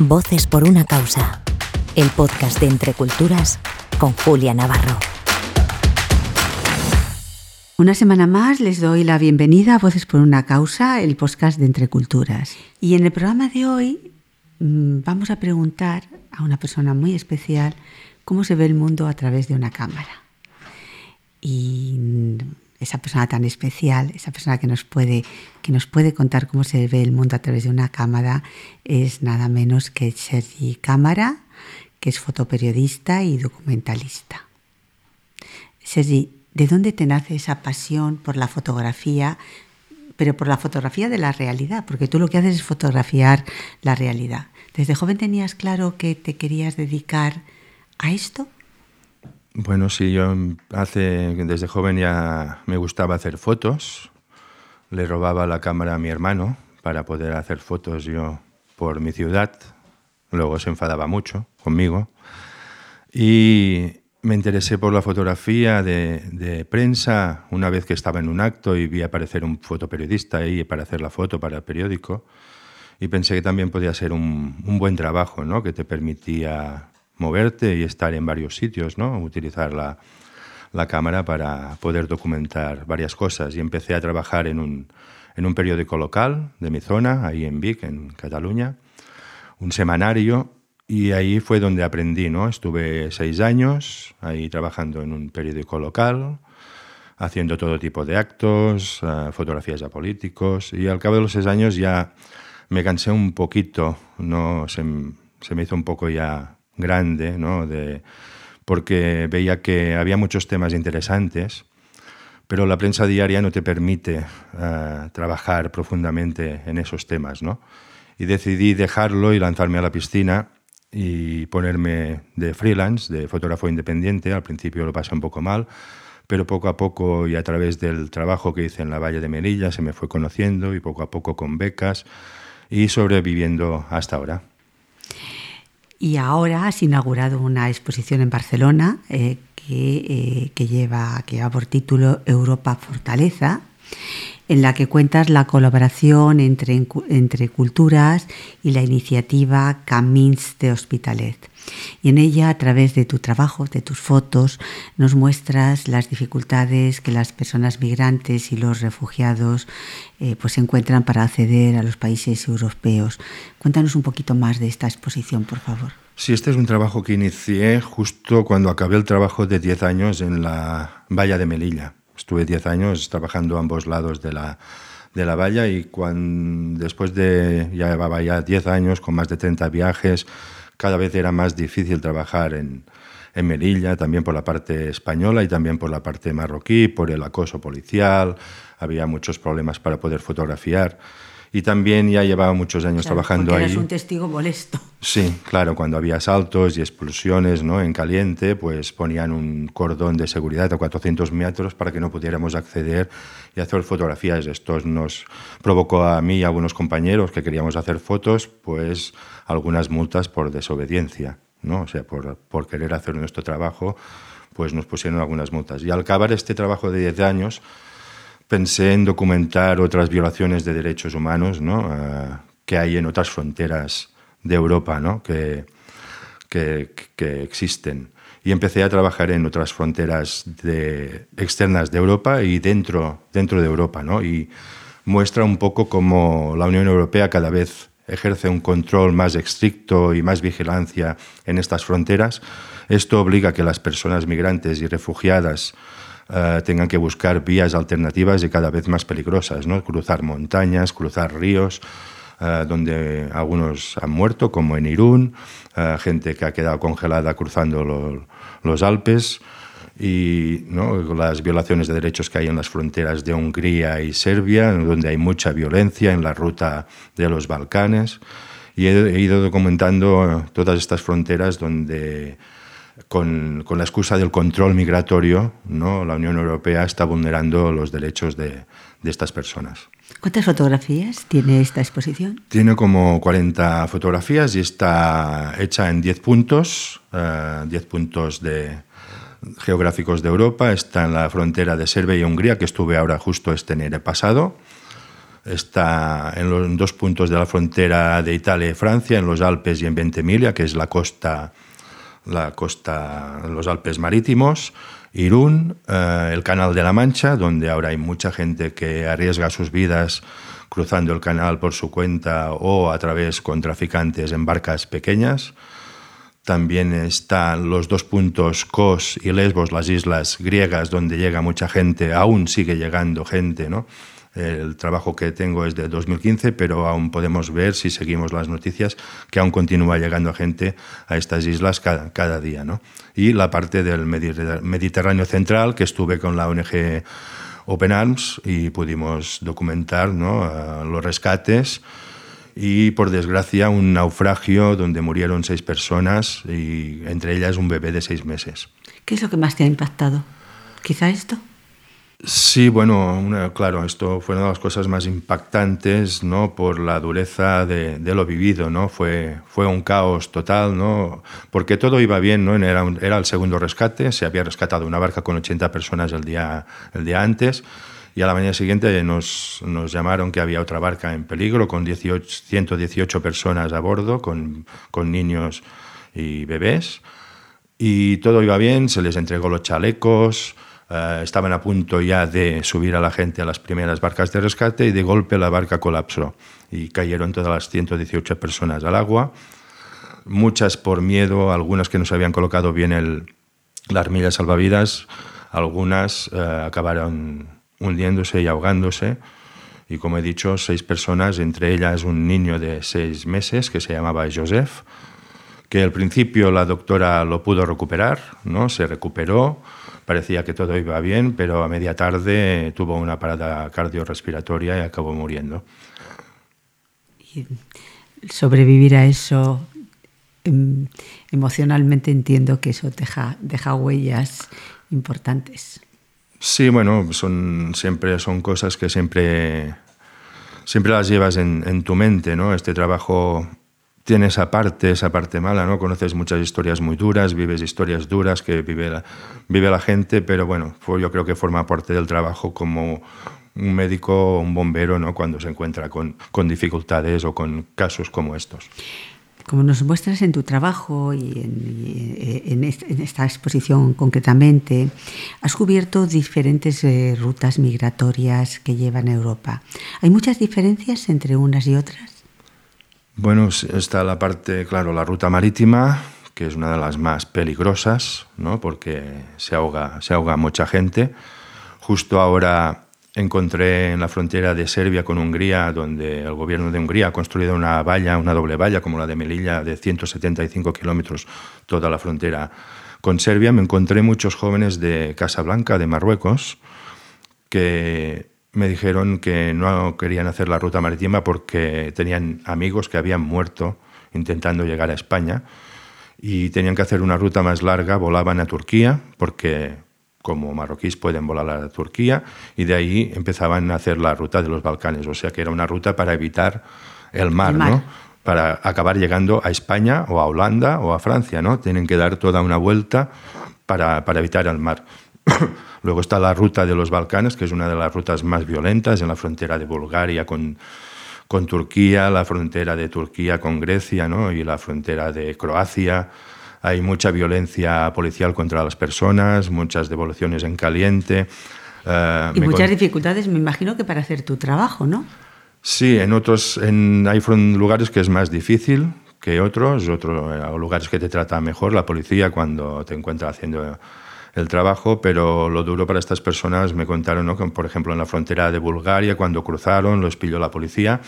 Voces por una causa. El podcast de Entre Culturas con Julia Navarro. Una semana más les doy la bienvenida a Voces por una causa, el podcast de Entre Culturas. Y en el programa de hoy mm, vamos a preguntar a una persona muy especial cómo se ve el mundo a través de una cámara. Y esa persona tan especial, esa persona que nos puede, que nos puede contar cómo se ve el mundo a través de una cámara, es nada menos que Sergi Cámara, que es fotoperiodista y documentalista. Sergi, ¿de dónde te nace esa pasión por la fotografía, pero por la fotografía de la realidad? Porque tú lo que haces es fotografiar la realidad. ¿Desde joven tenías claro que te querías dedicar a esto? Bueno, sí, yo hace, desde joven ya me gustaba hacer fotos. Le robaba la cámara a mi hermano para poder hacer fotos yo por mi ciudad. Luego se enfadaba mucho conmigo. Y me interesé por la fotografía de, prensa una vez que estaba en un acto y vi aparecer un fotoperiodista ahí para hacer la foto para el periódico. Y pensé que también podía ser un, un buen trabajo, ¿no? que te permitía moverte y estar en varios sitios, ¿no? utilizar la, la cámara para poder documentar varias cosas. Y empecé a trabajar en un, en un periódico local de mi zona, ahí en Vic, en Cataluña, un semanario, y ahí fue donde aprendí, ¿no? Estuve seis años ahí trabajando en un periódico local, haciendo todo tipo de actos, uh, fotografías a políticos, y al cabo de los seis años ya me cansé un poquito, ¿no? Se, se me hizo un poco ya grande, ¿no? de, porque veía que había muchos temas interesantes, pero la prensa diaria no te permite uh, trabajar profundamente en esos temas. ¿no? Y decidí dejarlo y lanzarme a la piscina y ponerme de freelance, de fotógrafo independiente. Al principio lo pasé un poco mal, pero poco a poco y a través del trabajo que hice en la Valle de Melilla se me fue conociendo y poco a poco con becas y sobreviviendo hasta ahora. Y ahora has inaugurado una exposición en Barcelona eh, que, eh, que, lleva, que por título Europa Fortaleza, en la que cuentas la colaboración entre, entre culturas y la iniciativa Camins de Hospitalet. Y en ella, a través de tu trabajo, de tus fotos, nos muestras las dificultades que las personas migrantes y los refugiados eh, pues encuentran para acceder a los países europeos. Cuéntanos un poquito más de esta exposición, por favor. Sí, este es un trabajo que inicié justo cuando acabé el trabajo de 10 años en la valla de Melilla. Estuve 10 años trabajando a ambos lados de la, de la valla y cuando, después de, ya llevaba ya 10 años con más de 30 viajes, cada vez era más difícil trabajar en, Melilla, también por la parte española y también por la parte marroquí, por el acoso policial, había muchos problemas para poder fotografiar. Y también ya llevaba muchos años claro, trabajando ahí. Eres un testigo molesto. Sí, claro, cuando había asaltos y explosiones ¿no? en caliente, pues ponían un cordón de seguridad a 400 metros para que no pudiéramos acceder y hacer fotografías. Esto nos provocó a mí y a algunos compañeros que queríamos hacer fotos, pues algunas multas por desobediencia, ¿no? o sea, por, por querer hacer nuestro trabajo, pues nos pusieron algunas multas. Y al acabar este trabajo de 10 años, pensé en documentar otras violaciones de derechos humanos ¿no? uh, que hay en otras fronteras de Europa ¿no? que, que, que, existen. Y empecé a trabajar en otras fronteras de, externas de Europa y dentro, dentro de Europa. ¿no? Y muestra un poco cómo la Unión Europea cada vez ejerce un control más estricto y más vigilancia en estas fronteras. Esto obliga a que las personas migrantes y refugiadas uh, tengan que buscar vías alternativas y cada vez más peligrosas, ¿no? cruzar montañas, cruzar ríos, uh, donde algunos han muerto, como en Irún, uh, gente que ha quedado congelada cruzando lo, los Alpes y las violaciones de derechos que hay en las fronteras de Hungría y Serbia, donde hay mucha violencia en la ruta de los Balcanes. Y he ido documentando todas estas fronteras donde con, con, la excusa del control migratorio, ¿no? la Unión Europea está vulnerando los derechos de, de, estas personas. ¿Cuántas fotografías tiene esta exposición? Tiene como 40 fotografías y está hecha en 10 puntos, uh, 10 puntos de, geográficos de Europa. Está en la frontera de Serbia y Hungría, que estuve ahora justo este enero pasado. está en los dos puntos de la frontera de Italia y Francia, en los Alpes y en Ventimiglia, que es la costa, la costa, los Alpes marítimos, Irún, eh, el Canal de la Mancha, donde ahora hay mucha gente que arriesga sus vidas cruzando el canal por su cuenta o a través con traficantes en barcas pequeñas. También están los dos puntos Kos y Lesbos, las islas griegas, donde llega mucha gente, aún sigue llegando gente, ¿no? El trabajo que tengo es de 2015, pero aún podemos ver, si seguimos las noticias, que aún continúa llegando gente a estas islas cada, cada día. ¿no? Y la parte del Mediterráneo Central, que estuve con la ONG Open Arms y pudimos documentar ¿no? los rescates y por desgracia un naufragio donde murieron seis personas y entre ellas un bebé de seis meses. ¿Qué es lo que más te ha impactado? ¿Quizá esto? Sí, bueno, claro, esto fue una de las cosas más impactantes, ¿no? Por la dureza de, lo vivido, ¿no? Fue, fue un caos total, ¿no? Porque todo iba bien, ¿no? Era, era el segundo rescate, se había rescatado una barca con 80 personas el día, el día antes y a la mañana siguiente nos, nos llamaron que había otra barca en peligro con 18, 118 personas a bordo, con, con niños y bebés. Y todo iba bien, se les entregó los chalecos, eh, estaban a punto ya de subir a la gente a las primeras barcas de rescate y de golpe la barca colapsó y cayeron todas las 118 personas al agua, muchas por miedo, algunas que no se habían colocado bien el, la armilla salvavidas, algunas eh, acabaron hundiéndose y ahogándose. Y como he dicho, seis personas, entre ellas un niño de seis meses que se llamaba Joseph, que al principio la doctora lo pudo recuperar, ¿no? se recuperó, parecía que todo iba bien, pero a media tarde tuvo una parada cardiorrespiratoria y acabó muriendo. Y sobrevivir a eso, em, emocionalmente entiendo que eso deja, deja huellas importantes. Sí, bueno, son, siempre son cosas que siempre, siempre las llevas en, en tu mente, ¿no? Este trabajo tiene esa parte, esa parte mala, ¿no? Conoces muchas historias muy duras, vives historias duras que vive la, gente, pero bueno, yo creo que forma parte del trabajo como un médico o un bombero, ¿no? Cuando se encuentra con, dificultades o con casos como estos. Como nos muestras en tu trabajo y en, en, esta exposición concretamente, has cubierto diferentes eh, rutas migratorias que llevan a Europa. ¿Hay muchas diferencias entre unas y otras? Bueno, está la parte, claro, la ruta marítima, que es una de las más peligrosas, ¿no? porque se ahoga, se ahoga mucha gente. Justo ahora encontré en la frontera de Serbia con Hungría, donde el gobierno de Hungría ha construido una valla, una doble valla, como la de Melilla, de 175 kilómetros, toda la frontera con Serbia. Me encontré muchos jóvenes de Casablanca, de Marruecos, que me dijeron que no querían hacer la ruta marítima porque tenían amigos que habían muerto intentando llegar a España y tenían que hacer una ruta más larga, volaban a Turquía porque como marroquíes pueden volar a Turquía y de ahí empezaban a hacer la ruta de los Balcanes, o sea que era una ruta para evitar el mar, ¿no? Para acabar llegando a España o a Holanda o a Francia, ¿no? Tienen que dar toda una vuelta para, para evitar el mar. Luego está la ruta de los Balcanes, que es una de las rutas más violentas en la frontera de Bulgaria con, con Turquía, la frontera de Turquía con Grecia ¿no? y la frontera de Croacia. Hay mucha violencia policial contra las personas, muchas devoluciones en caliente. Uh, y muchas dificultades, me imagino que para hacer tu trabajo, ¿no? Sí, en otros en, hay lugares que es más difícil que otros, otros lugares que te trata mejor la policía cuando te encuentra haciendo el trabajo, pero lo duro para estas personas me contaron, ¿no? por ejemplo, en la frontera de Bulgaria, cuando cruzaron, los pilló la policía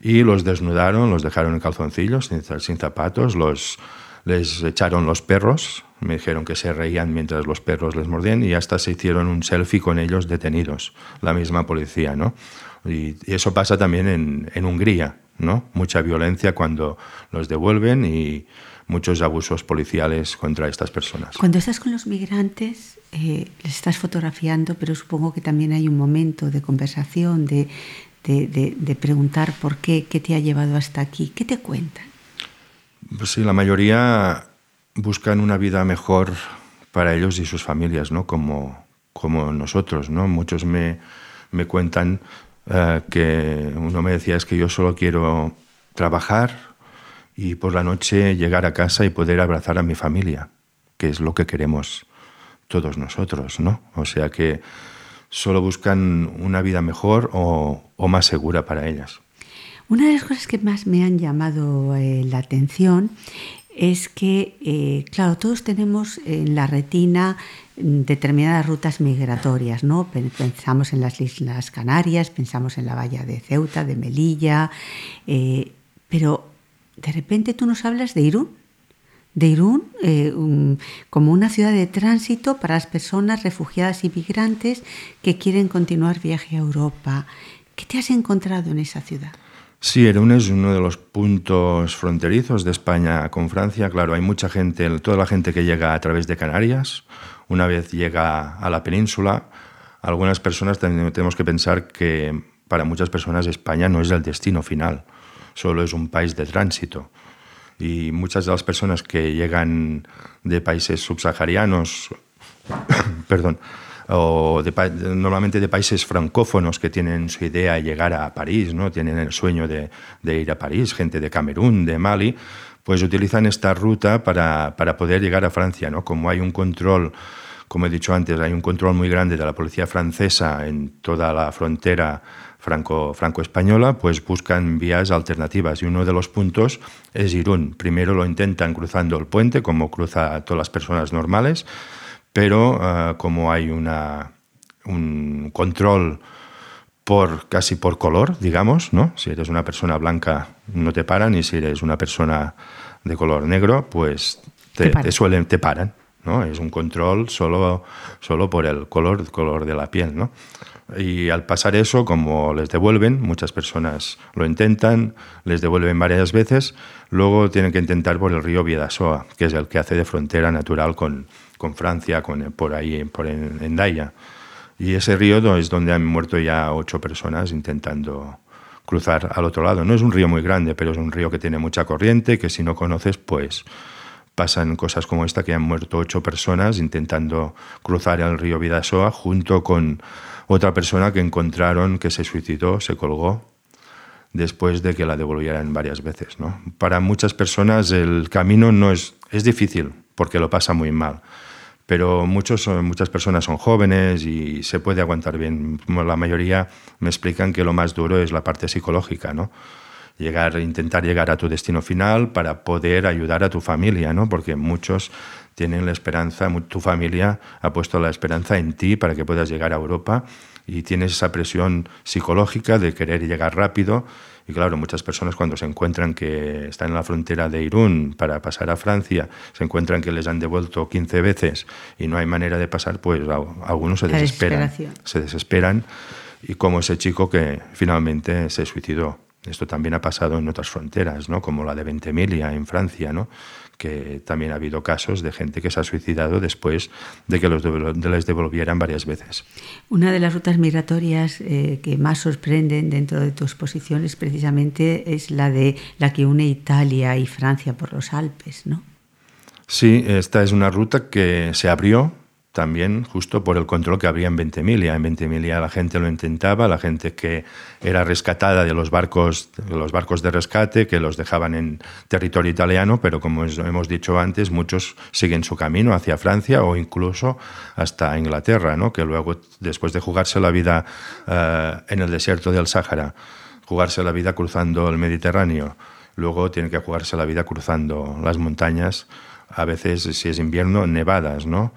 y los desnudaron, los dejaron en calzoncillos, sin, zapatos, los, les echaron los perros, me dijeron que se reían mientras los perros les mordían y hasta se hicieron un selfie con ellos detenidos, la misma policía, ¿no? Y, eso pasa también en, en Hungría, ¿no? Mucha violencia cuando los devuelven y muchos abusos policiales contra estas personas. Cuando estás con los migrantes, eh, les estás fotografiando, pero supongo que también hay un momento de conversación, de, de, preguntar por qué, qué te ha llevado hasta aquí. ¿Qué te cuentan? Pues sí, la mayoría buscan una vida mejor para ellos y sus familias, ¿no? Como, como nosotros, ¿no? Muchos me, me cuentan eh, que uno me decía es que yo solo quiero trabajar y por la noche llegar a casa y poder abrazar a mi familia, que es lo que queremos todos nosotros, ¿no? O sea que solo buscan una vida mejor o, más segura para ellas. Una de las cosas que más me han llamado eh, la atención es que, eh, claro, todos tenemos en la retina determinadas rutas migratorias, ¿no? Pensamos en las Islas Canarias, pensamos en la valla de Ceuta, de Melilla, eh, pero de repente tú nos hablas de Irún, de Irún eh, como una ciudad de tránsito para las personas refugiadas y migrantes que quieren continuar viaje a Europa. ¿Qué te has encontrado en esa ciudad? Sí, Irún es uno de los puntos fronterizos de España con Francia. Claro, hay mucha gente, toda la gente que llega a través de Canarias, una vez llega a la península, algunas personas tenemos que pensar que para muchas personas España no es el destino final, solo es un país de tránsito. Y muchas de las personas que llegan de países subsaharianos, perdón, o normalmente de países francófonos que tienen su idea de llegar a París, ¿no? tienen el sueño de, ir a París, gente de Camerún, de Mali, pues utilizan esta ruta para, para, poder llegar a Francia. ¿no? Como hay un control, como he dicho antes, hay un control muy grande de la policía francesa en toda la frontera franco, franco-española, pues buscan vías alternativas y uno de los puntos es Irún. Primero lo intentan cruzando el puente, como cruza a todas las personas normales, pero ah, como hay una, un control por casi por color, digamos, ¿no? Si eres una persona blanca no te paran y si eres una persona de color negro, pues te, suelen te paran, ¿no? Es un control solo, solo por el color, color de la piel, ¿no? Y al pasar eso, como les devuelven, muchas personas lo intentan, les devuelven varias veces, luego tienen que intentar por el río Vidasoa, que es el que hace de frontera natural con, con Francia, con, por ahí, por en, en Daya. Y ese río es donde han muerto ya ocho personas intentando cruzar al otro lado. No es un río muy grande, pero es un río que tiene mucha corriente, que si no conoces, pues pasan cosas como esta, que han muerto ocho personas intentando cruzar el río Vidasoa junto con otra persona que encontraron que se suicidó, se colgó después de que la devolvieran varias veces. ¿no? Para muchas personas el camino no es, es difícil porque lo pasa muy mal, pero muchos, muchas personas son jóvenes y se puede aguantar bien. La mayoría me explican que lo más duro es la parte psicológica, ¿no? Llegar, intentar llegar a tu destino final para poder ayudar a tu familia, ¿no? Porque muchos tienen la esperanza, tu familia ha puesto la esperanza en ti para que puedas llegar a Europa y tienes esa presión psicológica de querer llegar rápido. Y claro, muchas personas cuando se encuentran que están en la frontera de Irún para pasar a Francia, se encuentran que les han devuelto 15 veces y no hay manera de pasar, pues algunos se desesperan. Se desesperan y como ese chico que finalmente se suicidó. Esto también ha pasado en otras fronteras, ¿no? como la de Ventimiglia en Francia, ¿no? que también ha habido casos de gente que se ha suicidado después de que los les devolvieran varias veces. Una de las rutas migratorias eh, que más sorprenden dentro de tu exposición es precisamente es la de la que une Italia y Francia por los Alpes, ¿no? Sí, esta es una ruta que se abrió también justo por el control que había en Ventimiglia. En Ventimiglia la gente lo intentaba, la gente que era rescatada de los barcos, de los barcos de rescate que los dejaban en territorio italiano, pero como hemos dicho antes, muchos siguen su camino hacia Francia o incluso hasta Inglaterra, ¿no? que luego, después de jugarse la vida eh, en el desierto del Sáhara, jugarse la vida cruzando el Mediterráneo, luego tienen que jugarse la vida cruzando las montañas, a veces, si es invierno, nevadas, ¿no?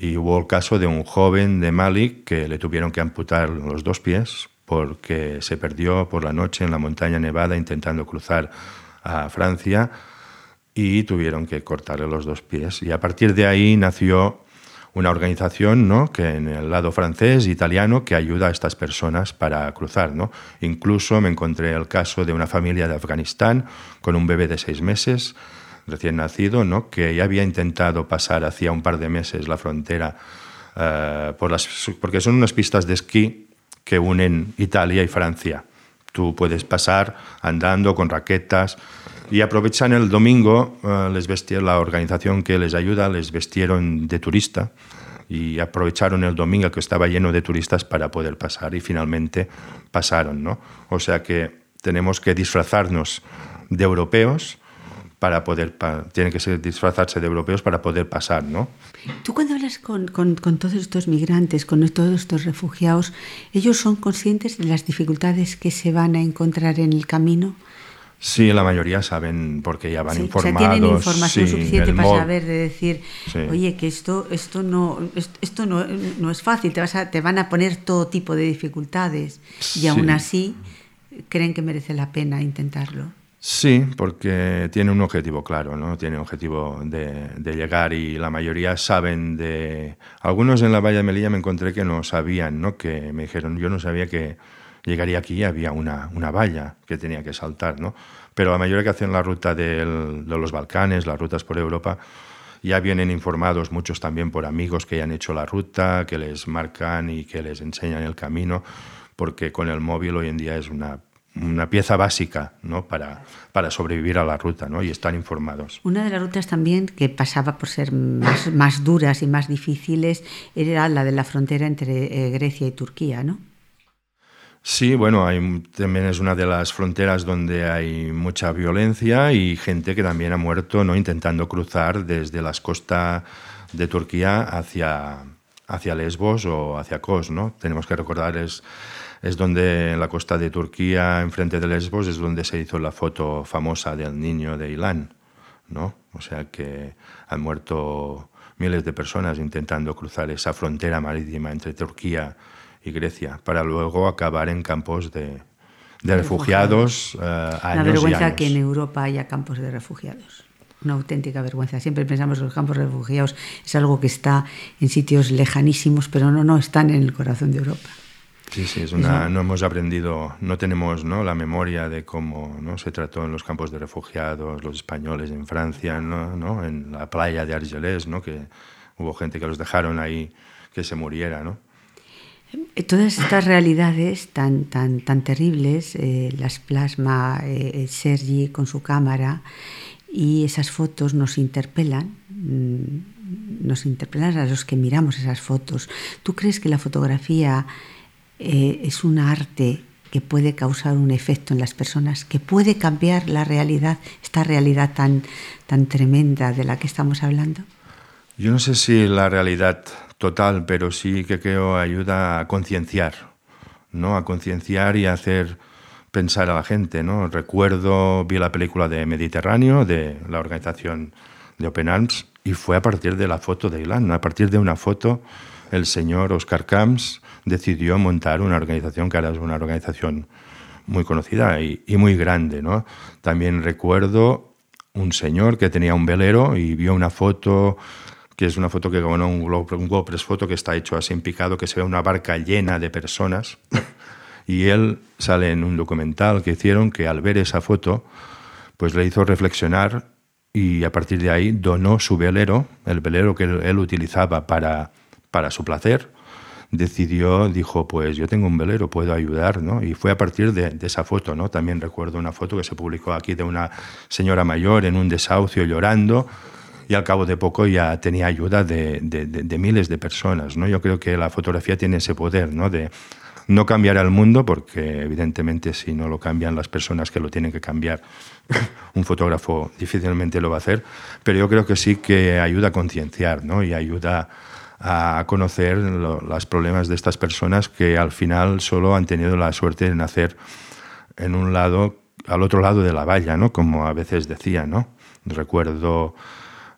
Y hubo el caso de un joven de Mali que le tuvieron que amputar los dos pies porque se perdió por la noche en la montaña nevada intentando cruzar a Francia y tuvieron que cortarle los dos pies. Y a partir de ahí nació una organización ¿no? que en el lado francés, italiano, que ayuda a estas personas para cruzar. ¿no? Incluso me encontré el caso de una familia de Afganistán con un bebé de seis meses recién nacido, ¿no? que ya había intentado pasar hacía un par de meses la frontera, eh, porque son unas pistas de esquí que unen Italia y Francia. Tú puedes pasar andando con raquetas y aprovechan el domingo, eh, les vestieron, la organización que les ayuda les vestieron de turista y aprovecharon el domingo que estaba lleno de turistas para poder pasar y finalmente pasaron, ¿no? O sea que tenemos que disfrazarnos de europeos para poder, tienen que ser, disfrazarse de europeos para poder pasar, ¿no? Tú cuando hablas con, con, con, todos estos migrantes, con todos estos refugiados, ¿ellos son conscientes de las dificultades que se van a encontrar en el camino? Sí, la mayoría saben porque ya van sí, informados. O sea, tienen información sí, suficiente para saber de decir, Sí. oye, que esto, esto no, esto no, no es fácil, te, vas a, te van a poner todo tipo de dificultades y aún así creen que merece la pena intentarlo. Sí, porque tiene un objetivo claro, ¿no? Tiene un objetivo de, de llegar y la mayoría saben de... Algunos en la Valla de Melilla me encontré que no sabían, ¿no? Que me dijeron, yo no sabía que llegaría aquí y había una, una valla que tenía que saltar, ¿no? Pero la mayoría que hacen la ruta del- de los Balcanes, las rutas por Europa, ya vienen informados muchos también por amigos que ya han hecho la ruta, que les marcan y que les enseñan el camino, porque con el móvil hoy en día es una, una pieza básica ¿no? para, para sobrevivir a la ruta ¿no? y están informados. Una de las rutas también que pasaba por ser más, más duras y más difíciles era la de la frontera entre eh, Grecia y Turquía, ¿no? Sí, bueno, hay, también es una de las fronteras donde hay mucha violencia y gente que también ha muerto ¿no? intentando cruzar desde las costas de Turquía hacia, hacia Lesbos o hacia Kos. ¿no? Tenemos que recordar, es, es donde en la costa de Turquía, enfrente de Lesbos, es donde se hizo la foto famosa del niño de Ilán. ¿no? O sea que han muerto miles de personas intentando cruzar esa frontera marítima entre Turquía y Grecia para luego acabar en campos de, de refugiados eh, Una y vergüenza años. que en Europa haya campos de refugiados. Una auténtica vergüenza. Siempre pensamos que los campos de refugiados es algo que está en sitios lejanísimos, pero no, no, están en el corazón de Europa. Sí, sí, es una, no hemos aprendido, no tenemos ¿no? la memoria de cómo ¿no? se trató en los campos de refugiados, los españoles en Francia, ¿no? ¿no? en la playa de Argelés, ¿no? que hubo gente que los dejaron ahí que se muriera. ¿no? Eh, Todas estas realidades tan, tan, tan terribles eh, las plasma eh, Sergi con su cámara y esas fotos nos interpelan, mm, nos interpelan a los que miramos esas fotos. ¿Tú crees que la fotografía eh, es un arte que puede causar un efecto en las personas, que puede cambiar la realidad, esta realidad tan, tan tremenda de la que estamos hablando? Yo no sé si la realidad total, pero sí que creo ayuda a concienciar, ¿no? A concienciar y a hacer pensar a la gente, ¿no? Recuerdo, vi la película de Mediterráneo, de la organización de Open Arms, y fue a partir de la foto de Ilan, a partir de una foto, el señor Oscar Camps decidió montar una organización que ahora es una organización muy conocida y, muy grande, ¿no? También recuerdo un señor que tenía un velero y vio una foto que es una foto que ganó Globo, un Globo Press Photo que está hecho así en picado, que se ve una barca llena de personas. y él sale en un documental que hicieron que al ver esa foto, pues le hizo reflexionar y a partir de ahí donó su velero, el velero que él utilizaba para, para su placer, decidió, dijo, pues yo tengo un velero, puedo ayudar, ¿no? Y fue a partir de, esa foto, ¿no? También recuerdo una foto que se publicó aquí de una señora mayor en un desahucio llorando y al cabo de poco ya tenía ayuda de, de, miles de personas, ¿no? Yo creo que la fotografía tiene ese poder, ¿no? De no cambiar al mundo, porque evidentemente si no lo cambian las personas que lo tienen que cambiar, un fotógrafo difícilmente lo va a hacer, pero yo creo que sí que ayuda a concienciar, ¿no? Y ayuda a conocer los problemas de estas personas que al final solo han tenido la suerte de nacer en un lado, al otro lado de la valla, ¿no? Como a veces decía, ¿no? Recuerdo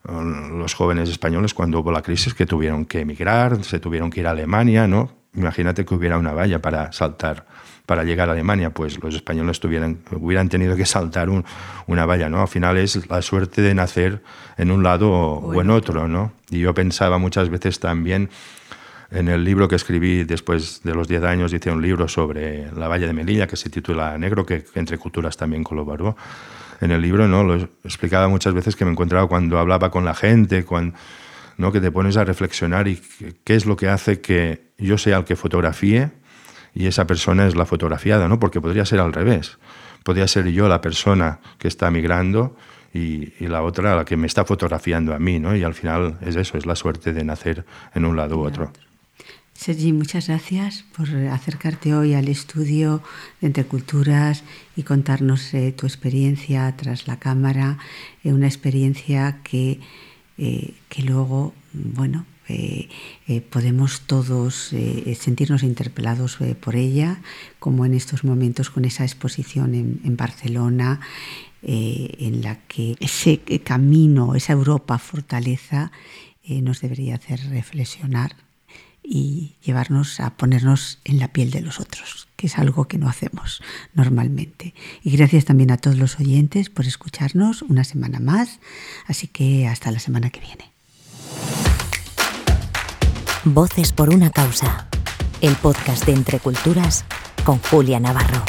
los jóvenes españoles cuando hubo la crisis que tuvieron que emigrar, se tuvieron que ir a Alemania, ¿no? Imagínate que hubiera una valla para saltar, para llegar a Alemania, pues los españoles tuvieran, hubieran tenido que saltar un, una valla, ¿no? Al final es la suerte de nacer en un lado o, o en otro, ¿no? Y yo pensaba muchas veces también en el libro que escribí después de los 10 años, hice un libro sobre la valla de Melilla que se titula Negro, que entre culturas también colaboró en el libro, ¿no? Lo explicaba muchas veces que me encontraba cuando hablaba con la gente, cuando, ¿no? Que te pones a reflexionar y qué es lo que hace que yo sea el que fotografíe y esa persona es la fotografiada, ¿no? Porque podría ser al revés. Podría ser yo la persona que está migrando y, la otra la que me está fotografiando a mí, ¿no? Y al final es eso, es la suerte de nacer en un lado u otro. Sergi, muchas gracias por acercarte hoy al estudio de Entre Culturas y contarnos eh, tu experiencia tras la cámara, eh, una experiencia que, eh, que luego, bueno, podemos todos sentirnos interpelados por ella, como en estos momentos con esa exposición en, en Barcelona, en la que ese camino, esa Europa fortaleza, nos debería hacer reflexionar y llevarnos a ponernos en la piel de los otros, que es algo que no hacemos normalmente. Y gracias también a todos los oyentes por escucharnos una semana más, así que hasta la semana que viene. Voces por una causa, el podcast de Entre Culturas con Julia Navarro.